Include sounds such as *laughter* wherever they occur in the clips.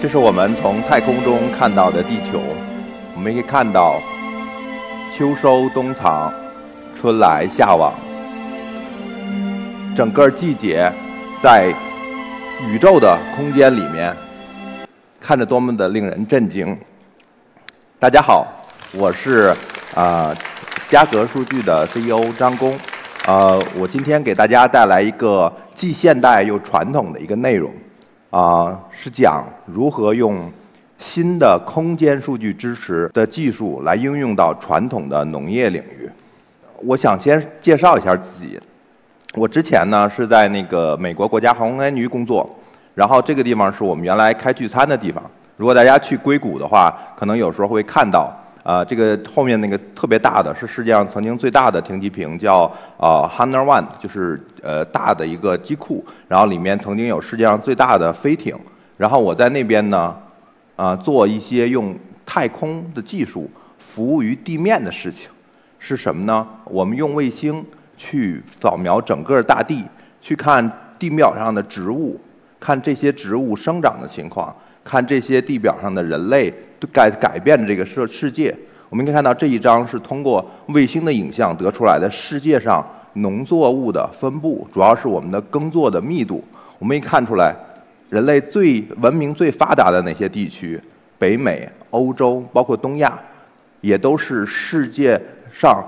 这是我们从太空中看到的地球，我们可以看到秋收冬藏，春来夏往，整个季节在宇宙的空间里面，看着多么的令人震惊。大家好，我是啊嘉格数据的 CEO 张工，呃，我今天给大家带来一个既现代又传统的一个内容。啊，是讲如何用新的空间数据支持的技术来应用到传统的农业领域。我想先介绍一下自己。我之前呢是在那个美国国家航空安全局工作，然后这个地方是我们原来开聚餐的地方。如果大家去硅谷的话，可能有时候会看到。啊，这个后面那个特别大的是世界上曾经最大的停机坪，叫啊 Hangar One，就是呃大的一个机库，然后里面曾经有世界上最大的飞艇，然后我在那边呢，啊做一些用太空的技术服务于地面的事情，是什么呢？我们用卫星去扫描整个大地，去看地表上的植物，看这些植物生长的情况，看这些地表上的人类。改改变这个世世界，我们可以看到这一张是通过卫星的影像得出来的世界上农作物的分布，主要是我们的耕作的密度。我们可以看出来，人类最文明最发达的那些地区，北美、欧洲，包括东亚，也都是世界上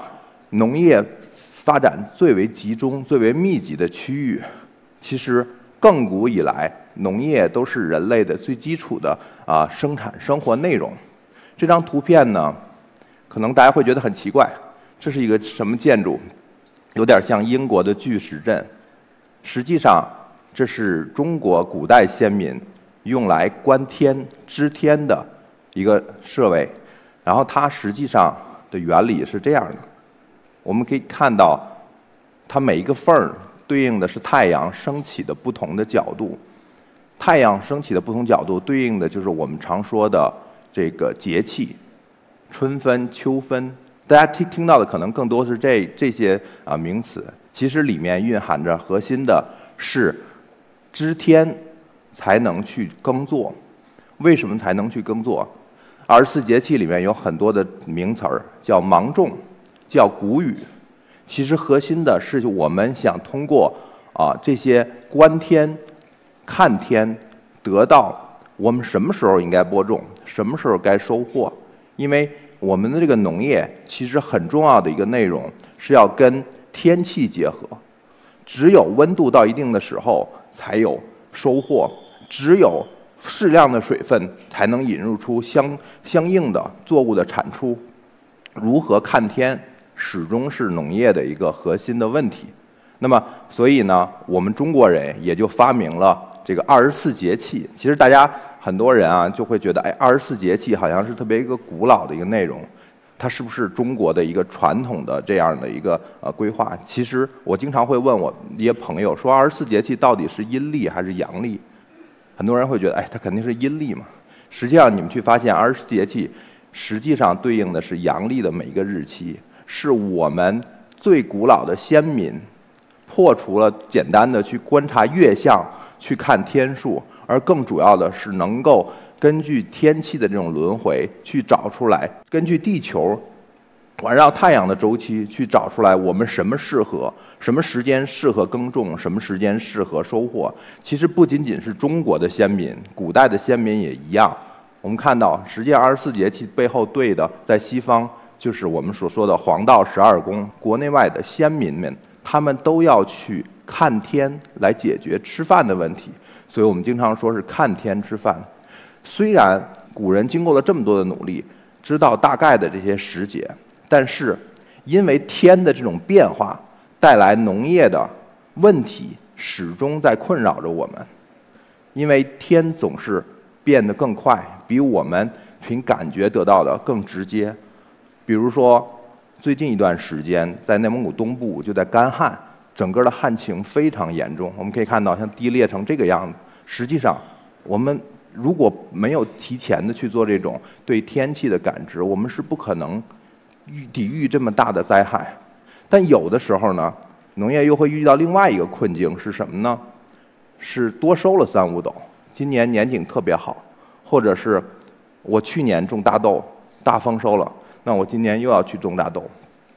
农业发展最为集中、最为密集的区域。其实，亘古以来，农业都是人类的最基础的。啊，生产生活内容，这张图片呢，可能大家会觉得很奇怪，这是一个什么建筑？有点像英国的巨石阵。实际上，这是中国古代先民用来观天、知天的一个设备。然后它实际上的原理是这样的：我们可以看到，它每一个缝儿对应的是太阳升起的不同的角度。太阳升起的不同角度，对应的就是我们常说的这个节气，春分、秋分。大家听听到的可能更多是这这些啊名词，其实里面蕴含着核心的是知天才能去耕作。为什么才能去耕作？二十四节气里面有很多的名词儿，叫芒种，叫谷雨。其实核心的是我们想通过啊这些观天。看天，得到我们什么时候应该播种，什么时候该收获？因为我们的这个农业其实很重要的一个内容是要跟天气结合，只有温度到一定的时候才有收获，只有适量的水分才能引入出相相应的作物的产出。如何看天，始终是农业的一个核心的问题。那么，所以呢，我们中国人也就发明了。这个二十四节气，其实大家很多人啊就会觉得，哎，二十四节气好像是特别一个古老的一个内容，它是不是中国的一个传统的这样的一个呃规划？其实我经常会问我一些朋友说，二十四节气到底是阴历还是阳历？很多人会觉得，哎，它肯定是阴历嘛。实际上，你们去发现，二十四节气实际上对应的是阳历的每一个日期，是我们最古老的先民破除了简单的去观察月相。去看天数，而更主要的是能够根据天气的这种轮回去找出来，根据地球环绕太阳的周期去找出来我们什么适合，什么时间适合耕种，什么时间适合收获。其实不仅仅是中国的先民，古代的先民也一样。我们看到，实际上二十四节气背后对的，在西方就是我们所说的黄道十二宫，国内外的先民们，他们都要去。看天来解决吃饭的问题，所以我们经常说是看天吃饭。虽然古人经过了这么多的努力，知道大概的这些时节，但是因为天的这种变化带来农业的问题，始终在困扰着我们。因为天总是变得更快，比我们凭感觉得到的更直接。比如说，最近一段时间在内蒙古东部就在干旱。整个的旱情非常严重，我们可以看到像低裂成这个样子。实际上，我们如果没有提前的去做这种对天气的感知，我们是不可能抵御这么大的灾害。但有的时候呢，农业又会遇到另外一个困境是什么呢？是多收了三五斗，今年年景特别好，或者是我去年种大豆大丰收了，那我今年又要去种大豆。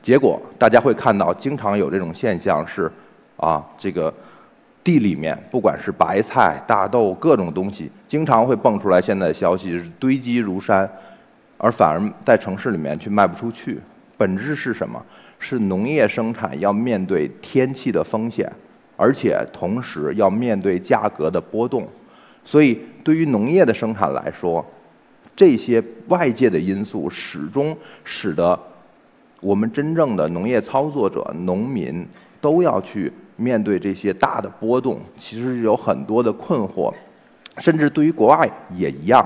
结果大家会看到，经常有这种现象是，啊，这个地里面不管是白菜、大豆各种东西，经常会蹦出来现在的消息是堆积如山，而反而在城市里面却卖不出去。本质是什么？是农业生产要面对天气的风险，而且同时要面对价格的波动。所以，对于农业的生产来说，这些外界的因素始终使得我们真正的农业操作者、农民都要去面对这些大的波动，其实有很多的困惑，甚至对于国外也一样。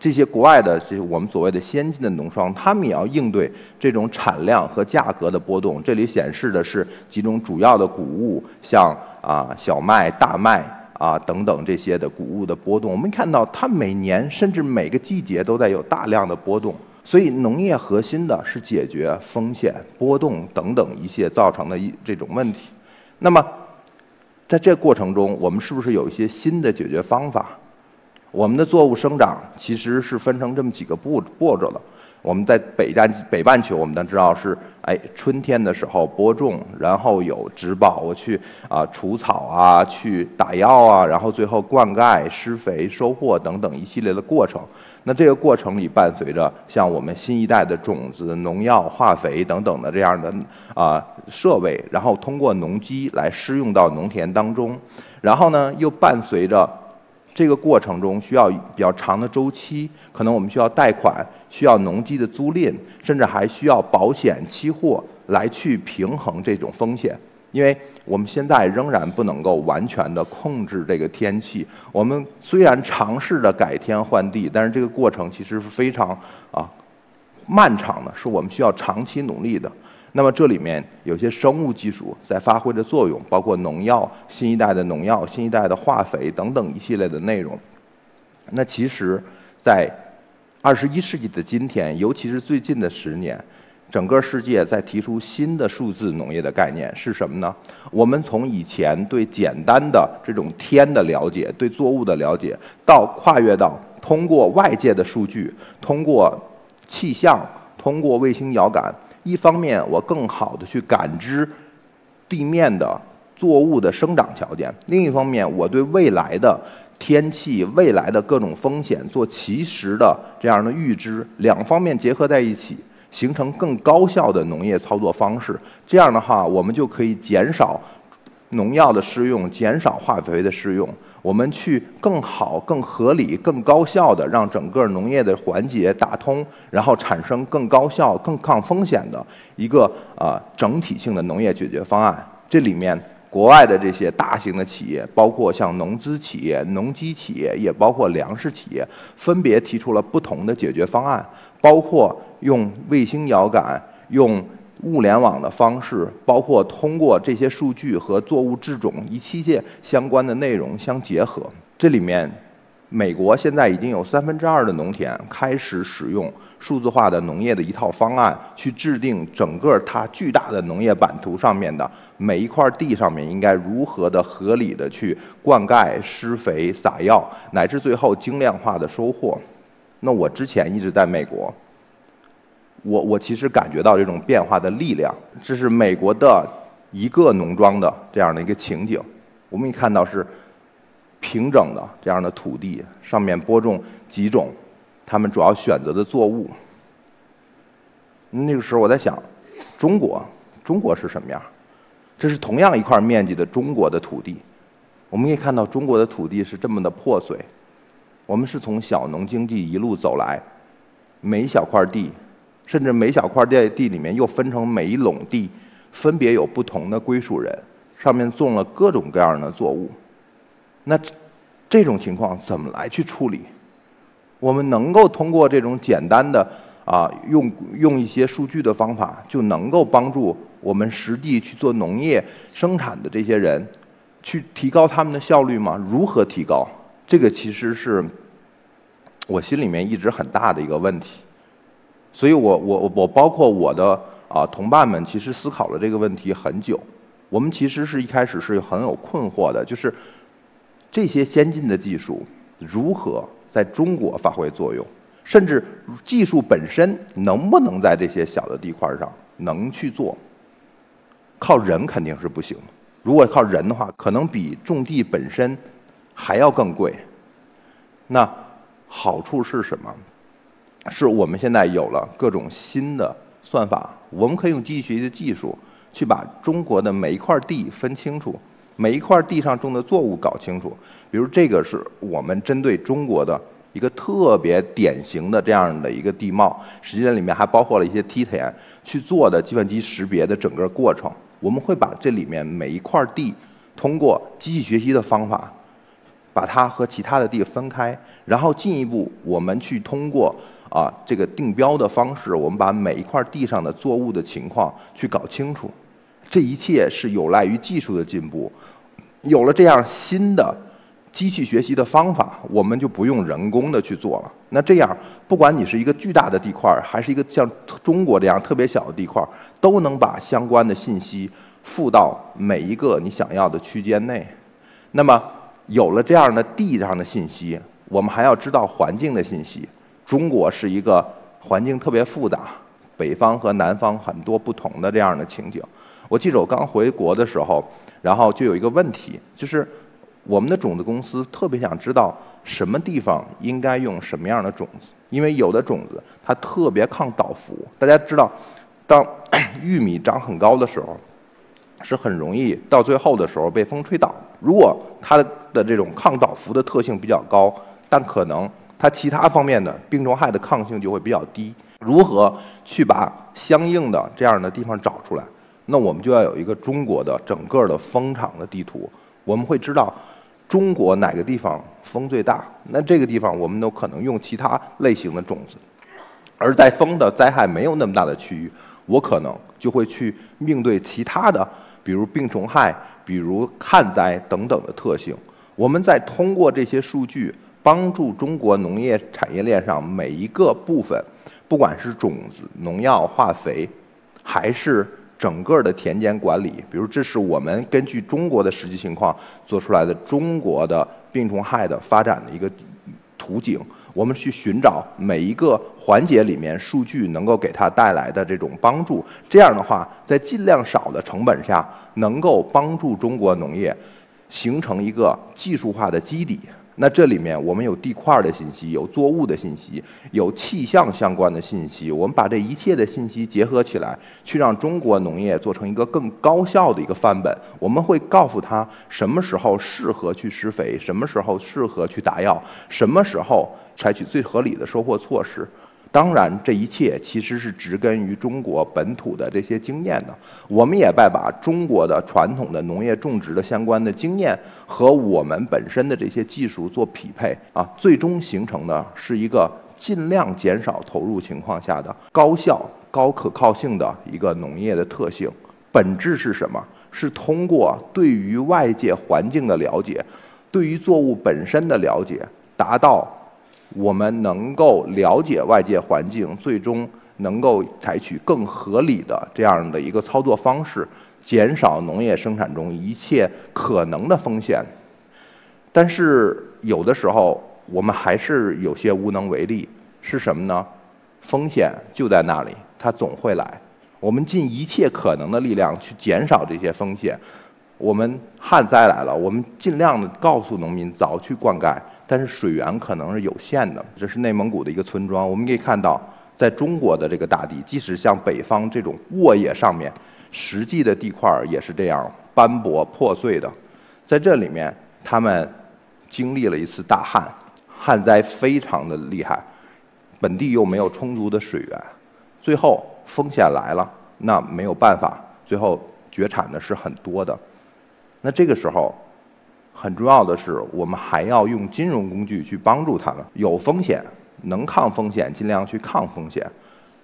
这些国外的这些我们所谓的先进的农庄，他们也要应对这种产量和价格的波动。这里显示的是几种主要的谷物，像啊小麦、大麦。啊，等等这些的谷物的波动，我们看到它每年甚至每个季节都在有大量的波动。所以农业核心的是解决风险、波动等等一些造成的一这种问题。那么，在这过程中，我们是不是有一些新的解决方法？我们的作物生长其实是分成这么几个步步骤的。我们在北半北半球，我们都知道是，哎，春天的时候播种，然后有植保，去啊除草啊，去打药啊，然后最后灌溉、施肥、收获等等一系列的过程。那这个过程里伴随着像我们新一代的种子、农药、化肥等等的这样的啊设备，然后通过农机来施用到农田当中，然后呢又伴随着。这个过程中需要比较长的周期，可能我们需要贷款，需要农机的租赁，甚至还需要保险、期货来去平衡这种风险。因为我们现在仍然不能够完全的控制这个天气。我们虽然尝试着改天换地，但是这个过程其实是非常啊漫长的，是我们需要长期努力的。那么这里面有些生物技术在发挥着作用，包括农药、新一代的农药、新一代的化肥等等一系列的内容。那其实，在二十一世纪的今天，尤其是最近的十年，整个世界在提出新的数字农业的概念是什么呢？我们从以前对简单的这种天的了解、对作物的了解，到跨越到通过外界的数据、通过气象、通过卫星遥感。一方面，我更好的去感知地面的作物的生长条件；另一方面，我对未来的天气、未来的各种风险做及时的这样的预知。两方面结合在一起，形成更高效的农业操作方式。这样的话，我们就可以减少农药的施用，减少化肥的施用。我们去更好、更合理、更高效的让整个农业的环节打通，然后产生更高效、更抗风险的一个啊整体性的农业解决方案。这里面国外的这些大型的企业，包括像农资企业、农机企业，也包括粮食企业，分别提出了不同的解决方案，包括用卫星遥感、用。物联网的方式，包括通过这些数据和作物制种一器械相关的内容相结合。这里面，美国现在已经有三分之二的农田开始使用数字化的农业的一套方案，去制定整个它巨大的农业版图上面的每一块地上面应该如何的合理的去灌溉、施肥、撒药，乃至最后精量化的收获。那我之前一直在美国。我我其实感觉到这种变化的力量，这是美国的一个农庄的这样的一个情景。我们可以看到是平整的这样的土地，上面播种几种他们主要选择的作物。那个时候我在想，中国中国是什么样？这是同样一块面积的中国的土地，我们可以看到中国的土地是这么的破碎。我们是从小农经济一路走来，每一小块地。甚至每小块地地里面又分成每一垄地，分别有不同的归属人，上面种了各种各样的作物。那这种情况怎么来去处理？我们能够通过这种简单的啊，用用一些数据的方法，就能够帮助我们实际去做农业生产的这些人，去提高他们的效率吗？如何提高？这个其实是我心里面一直很大的一个问题。所以我我我包括我的啊同伴们，其实思考了这个问题很久。我们其实是一开始是很有困惑的，就是这些先进的技术如何在中国发挥作用，甚至技术本身能不能在这些小的地块上能去做？靠人肯定是不行。如果靠人的话，可能比种地本身还要更贵。那好处是什么？是我们现在有了各种新的算法，我们可以用机器学习的技术去把中国的每一块地分清楚，每一块地上种的作物搞清楚。比如这个是我们针对中国的一个特别典型的这样的一个地貌，实际上里面还包括了一些梯田去做的计算机识别的整个过程。我们会把这里面每一块地通过机器学习的方法，把它和其他的地分开，然后进一步我们去通过啊这个定标的方式，我们把每一块地上的作物的情况去搞清楚。这一切是有赖于技术的进步，有了这样新的。机器学习的方法，我们就不用人工的去做了。那这样，不管你是一个巨大的地块，还是一个像中国这样特别小的地块，都能把相关的信息附到每一个你想要的区间内。那么，有了这样的地上的信息，我们还要知道环境的信息。中国是一个环境特别复杂，北方和南方很多不同的这样的情景。我记得我刚回国的时候，然后就有一个问题，就是。我们的种子公司特别想知道什么地方应该用什么样的种子，因为有的种子它特别抗倒伏。大家知道，当 *coughs* 玉米长很高的时候，是很容易到最后的时候被风吹倒。如果它的这种抗倒伏的特性比较高，但可能它其他方面的病虫害的抗性就会比较低。如何去把相应的这样的地方找出来？那我们就要有一个中国的整个的风场的地图，我们会知道。中国哪个地方风最大？那这个地方我们都可能用其他类型的种子，而在风的灾害没有那么大的区域，我可能就会去应对其他的，比如病虫害、比如旱灾等等的特性。我们在通过这些数据，帮助中国农业产业链上每一个部分，不管是种子、农药、化肥，还是。整个的田间管理，比如这是我们根据中国的实际情况做出来的中国的病虫害的发展的一个图景。我们去寻找每一个环节里面数据能够给它带来的这种帮助。这样的话，在尽量少的成本下，能够帮助中国农业形成一个技术化的基底。那这里面我们有地块的信息，有作物的信息，有气象相关的信息。我们把这一切的信息结合起来，去让中国农业做成一个更高效的一个范本。我们会告诉他什么时候适合去施肥，什么时候适合去打药，什么时候采取最合理的收获措施。当然，这一切其实是植根于中国本土的这些经验的。我们也在把中国的传统的农业种植的相关的经验和我们本身的这些技术做匹配啊，最终形成的是一个尽量减少投入情况下的高效、高可靠性的一个农业的特性。本质是什么？是通过对于外界环境的了解，对于作物本身的了解，达到。我们能够了解外界环境，最终能够采取更合理的这样的一个操作方式，减少农业生产中一切可能的风险。但是有的时候我们还是有些无能为力，是什么呢？风险就在那里，它总会来。我们尽一切可能的力量去减少这些风险。我们旱灾来了，我们尽量的告诉农民早去灌溉，但是水源可能是有限的。这是内蒙古的一个村庄，我们可以看到，在中国的这个大地，即使像北方这种沃野上面，实际的地块也是这样斑驳破碎的。在这里面，他们经历了一次大旱，旱灾非常的厉害，本地又没有充足的水源，最后风险来了，那没有办法，最后绝产的是很多的。那这个时候，很重要的是，我们还要用金融工具去帮助他们。有风险，能抗风险，尽量去抗风险。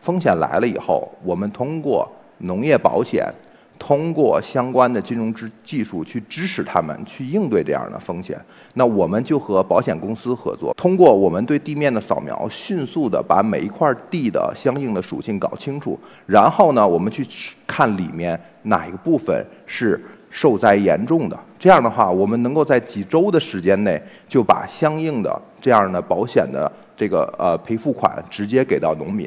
风险来了以后，我们通过农业保险，通过相关的金融支技术去支持他们去应对这样的风险。那我们就和保险公司合作，通过我们对地面的扫描，迅速的把每一块地的相应的属性搞清楚。然后呢，我们去看里面哪一个部分是。受灾严重的。这样的话，我们能够在几周的时间内就把相应的这样的保险的这个呃赔付款直接给到农民，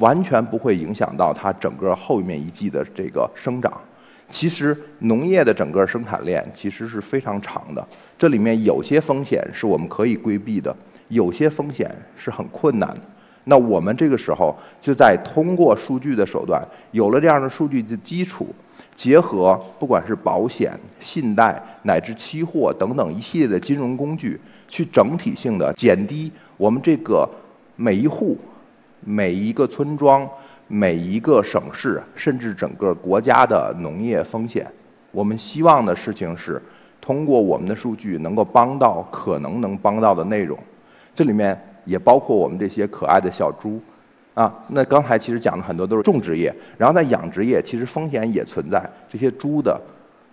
完全不会影响到它整个后面一季的这个生长。其实农业的整个生产链其实是非常长的，这里面有些风险是我们可以规避的，有些风险是很困难的。那我们这个时候就在通过数据的手段，有了这样的数据的基础，结合不管是保险、信贷乃至期货等等一系列的金融工具，去整体性的减低我们这个每一户、每一个村庄。每一个省市，甚至整个国家的农业风险，我们希望的事情是，通过我们的数据能够帮到可能能帮到的内容。这里面也包括我们这些可爱的小猪，啊，那刚才其实讲的很多都是种植业，然后在养殖业，其实风险也存在。这些猪的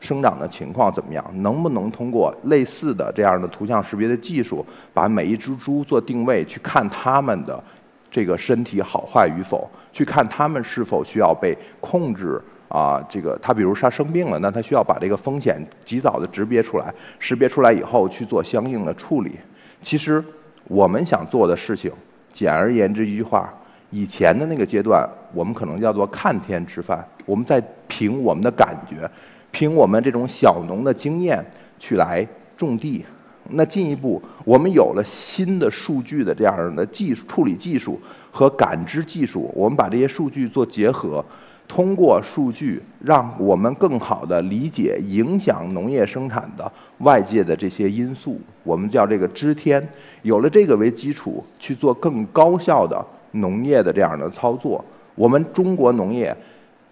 生长的情况怎么样？能不能通过类似的这样的图像识别的技术，把每一只猪做定位，去看它们的？这个身体好坏与否，去看它们是否需要被控制啊？这个它比如它生病了，那它需要把这个风险及早的识别出来，识别出来以后去做相应的处理。其实我们想做的事情，简而言之一句话，以前的那个阶段，我们可能叫做看天吃饭，我们在凭我们的感觉，凭我们这种小农的经验去来种地。那进一步，我们有了新的数据的这样的技术处理技术和感知技术，我们把这些数据做结合，通过数据让我们更好的理解影响农业生产的外界的这些因素，我们叫这个知天。有了这个为基础，去做更高效的农业的这样的操作。我们中国农业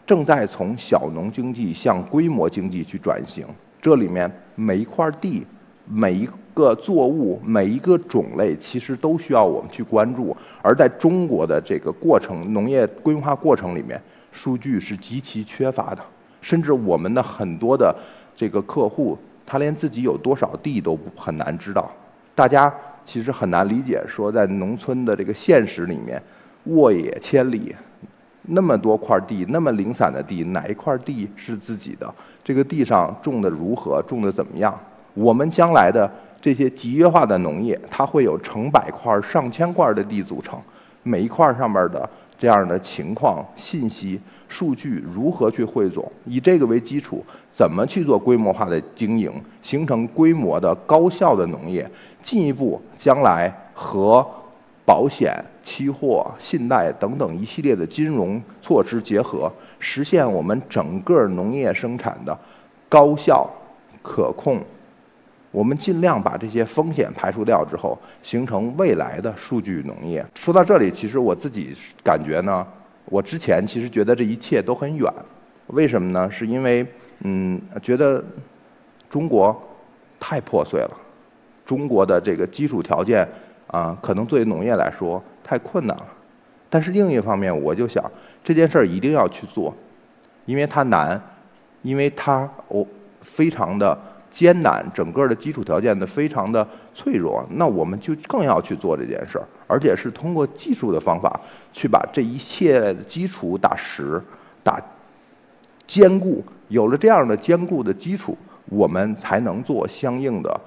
正在从小农经济向规模经济去转型，这里面每一块地，每一。个作物每一个种类其实都需要我们去关注，而在中国的这个过程农业规划过程里面，数据是极其缺乏的，甚至我们的很多的这个客户，他连自己有多少地都很难知道。大家其实很难理解，说在农村的这个现实里面，沃野千里，那么多块地，那么零散的地，哪一块地是自己的？这个地上种的如何？种的怎么样？我们将来的。这些集约化的农业，它会有成百块、上千块的地组成，每一块上面的这样的情况、信息、数据如何去汇总？以这个为基础，怎么去做规模化的经营，形成规模的高效的农业？进一步，将来和保险、期货、信贷等等一系列的金融措施结合，实现我们整个农业生产的高效、可控。我们尽量把这些风险排除掉之后，形成未来的数据农业。说到这里，其实我自己感觉呢，我之前其实觉得这一切都很远，为什么呢？是因为嗯，觉得中国太破碎了，中国的这个基础条件啊，可能作为农业来说太困难了。但是另一方面，我就想这件事儿一定要去做，因为它难，因为它我非常的。艰难，整个的基础条件呢非常的脆弱，那我们就更要去做这件事儿，而且是通过技术的方法去把这一切的基础打实、打坚固。有了这样的坚固的基础，我们才能做相应的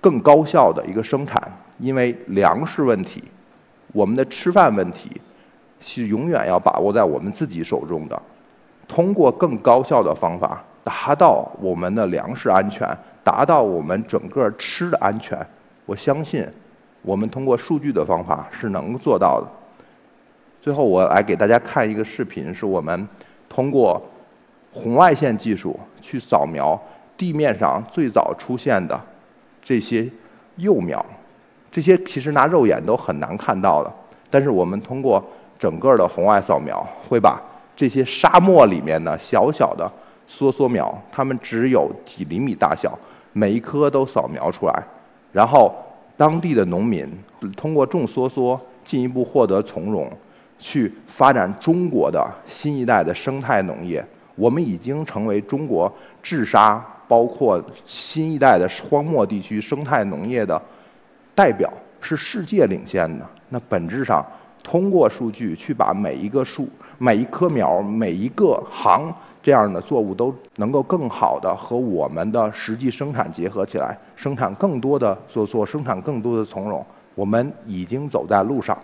更高效的一个生产。因为粮食问题，我们的吃饭问题是永远要把握在我们自己手中的。通过更高效的方法。达到我们的粮食安全，达到我们整个吃的安全，我相信，我们通过数据的方法是能做到的。最后，我来给大家看一个视频，是我们通过红外线技术去扫描地面上最早出现的这些幼苗，这些其实拿肉眼都很难看到的，但是我们通过整个的红外扫描，会把这些沙漠里面的小小的。梭梭苗，它们只有几厘米大小，每一颗都扫描出来，然后当地的农民通过种梭梭，进一步获得从容，去发展中国的新一代的生态农业。我们已经成为中国治沙，包括新一代的荒漠地区生态农业的代表，是世界领先的。那本质上，通过数据去把每一个树、每一棵苗、每一个行。这样的作物都能够更好的和我们的实际生产结合起来，生产更多的做做生产更多的从容。我们已经走在路上。